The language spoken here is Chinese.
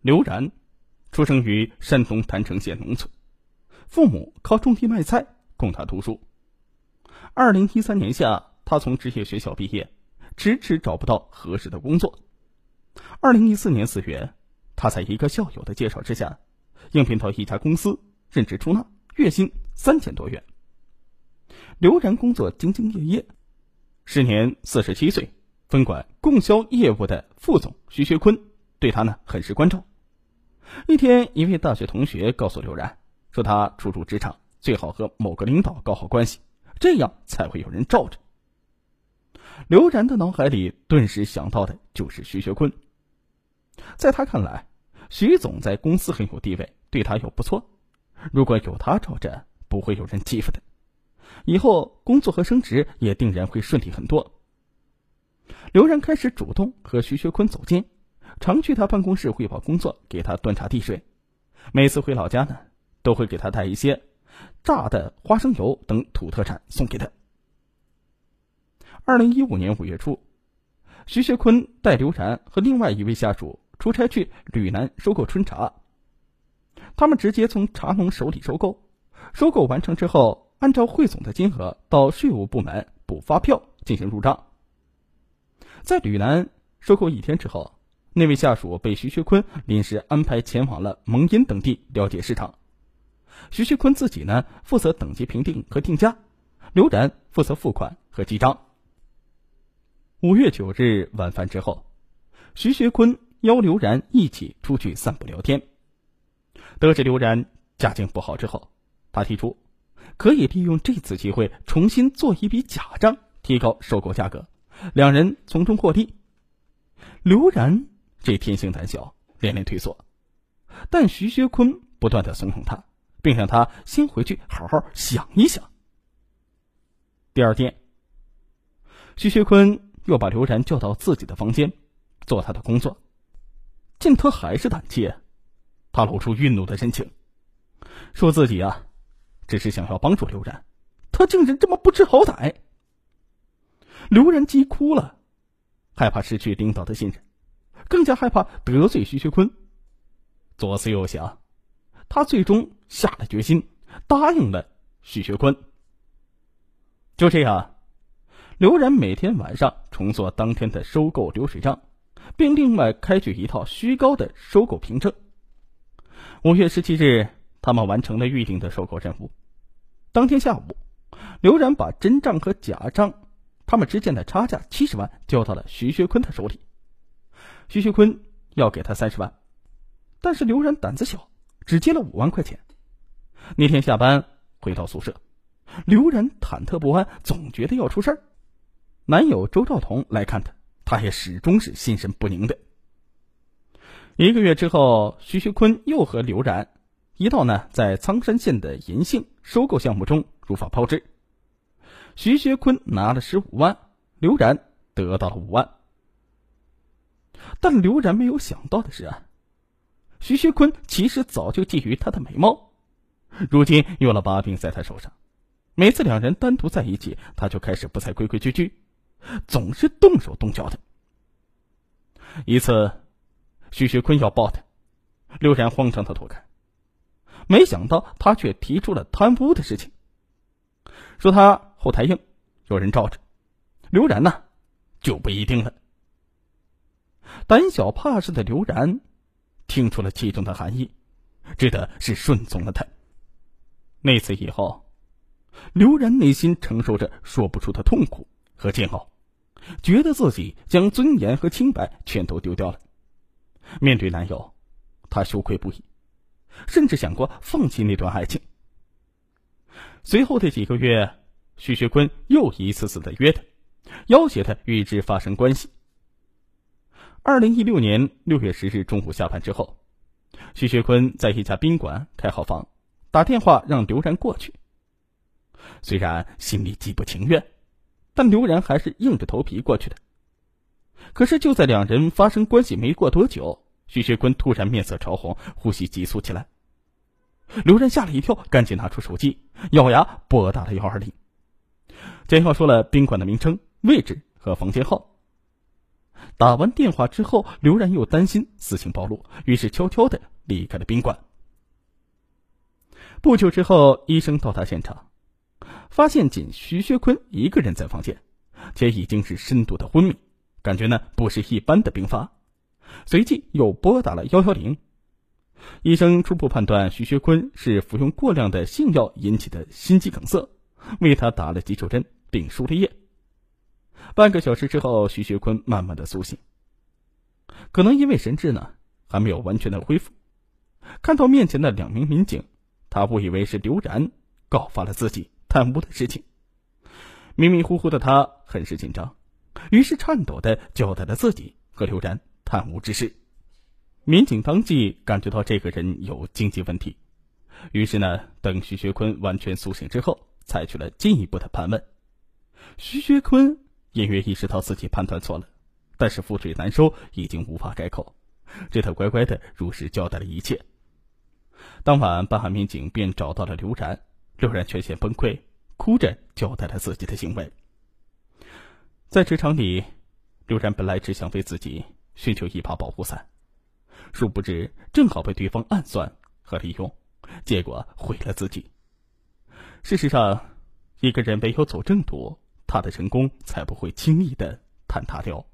刘然，出生于山东郯城县农村，父母靠种地卖菜供他读书。二零一三年夏，他从职业学校毕业，迟迟找不到合适的工作。二零一四年四月，他在一个校友的介绍之下，应聘到一家公司任职出纳，月薪三千多元。刘然工作兢兢业业，时年四十七岁，分管供销业务的副总徐学坤对他呢很是关照。一天，一位大学同学告诉刘然，说他初入职场最好和某个领导搞好关系，这样才会有人罩着。刘然的脑海里顿时想到的就是徐学坤。在他看来，徐总在公司很有地位，对他又不错，如果有他罩着，不会有人欺负的。以后工作和升职也定然会顺利很多。刘然开始主动和徐学坤走近，常去他办公室汇报工作，给他端茶递水。每次回老家呢，都会给他带一些榨的花生油等土特产送给他。二零一五年五月初，徐学坤带刘然和另外一位下属出差去吕南收购春茶。他们直接从茶农手里收购，收购完成之后。按照汇总的金额到税务部门补发票进行入账。在吕南收购一天之后，那位下属被徐学坤临时安排前往了蒙阴等地了解市场。徐学坤自己呢负责等级评定和定价，刘然负责付款和记账。五月九日晚饭之后，徐学坤邀刘然一起出去散步聊天。得知刘然家境不好之后，他提出。可以利用这次机会重新做一笔假账，提高收购价格，两人从中获利。刘然这天性胆小，连连退缩，但徐学坤不断的怂恿他，并让他先回去好好想一想。第二天，徐学坤又把刘然叫到自己的房间，做他的工作。见他还是胆怯，他露出愠怒的神情，说自己啊。只是想要帮助刘然，他竟然这么不知好歹。刘然急哭了，害怕失去领导的信任，更加害怕得罪徐学坤。左思右想，他最终下了决心，答应了徐学坤。就这样，刘然每天晚上重做当天的收购流水账，并另外开具一套虚高的收购凭证。五月十七日。他们完成了预定的收购任务。当天下午，刘然把真账和假账他们之间的差价七十万交到了徐学坤的手里。徐学坤要给他三十万，但是刘然胆子小，只借了五万块钱。那天下班回到宿舍，刘然忐忑不安，总觉得要出事儿。男友周兆彤来看他，他也始终是心神不宁的。一个月之后，徐学坤又和刘然。一道呢，在苍山县的银杏收购项目中如法炮制。徐学坤拿了十五万，刘然得到了五万。但刘然没有想到的是啊，徐学坤其实早就觊觎她的美貌，如今有了把柄在他手上，每次两人单独在一起，他就开始不再规规矩矩，总是动手动脚的。一次，徐学坤要抱他，刘然慌张的躲开。没想到他却提出了贪污的事情，说他后台硬，有人罩着。刘然呢，就不一定了。胆小怕事的刘然，听出了其中的含义，只得是顺从了他。那次以后，刘然内心承受着说不出的痛苦和煎熬，觉得自己将尊严和清白全都丢掉了。面对男友，他羞愧不已。甚至想过放弃那段爱情。随后的几个月，徐学坤又一次次的约他，要挟他与之发生关系。二零一六年六月十日中午下班之后，徐学坤在一家宾馆开好房，打电话让刘然过去。虽然心里极不情愿，但刘然还是硬着头皮过去的。可是就在两人发生关系没过多久。徐学坤突然面色潮红，呼吸急促起来。刘然吓了一跳，赶紧拿出手机，咬牙拨打了幺二零。简要说了宾馆的名称、位置和房间号。打完电话之后，刘然又担心事情暴露，于是悄悄的离开了宾馆。不久之后，医生到达现场，发现仅徐学坤一个人在房间，且已经是深度的昏迷，感觉呢不是一般的病发。随即又拨打了幺幺零。医生初步判断徐学坤是服用过量的性药引起的心肌梗塞，为他打了急救针并输了液。半个小时之后，徐学坤慢慢的苏醒，可能因为神志呢还没有完全的恢复，看到面前的两名民警，他误以为是刘然告发了自己贪污的事情，迷迷糊糊的他很是紧张，于是颤抖的交代了自己和刘然贪污之事。民警当即感觉到这个人有经济问题，于是呢，等徐学坤完全苏醒之后，采取了进一步的盘问。徐学坤隐约意识到自己判断错了，但是覆水难收，已经无法改口，只得乖乖的如实交代了一切。当晚，办案民警便找到了刘然，刘然全线崩溃，哭着交代了自己的行为。在职场里，刘然本来只想为自己寻求一把保护伞。殊不知，正好被对方暗算和利用，结果毁了自己。事实上，一个人唯有走正途，他的成功才不会轻易的坍塌掉。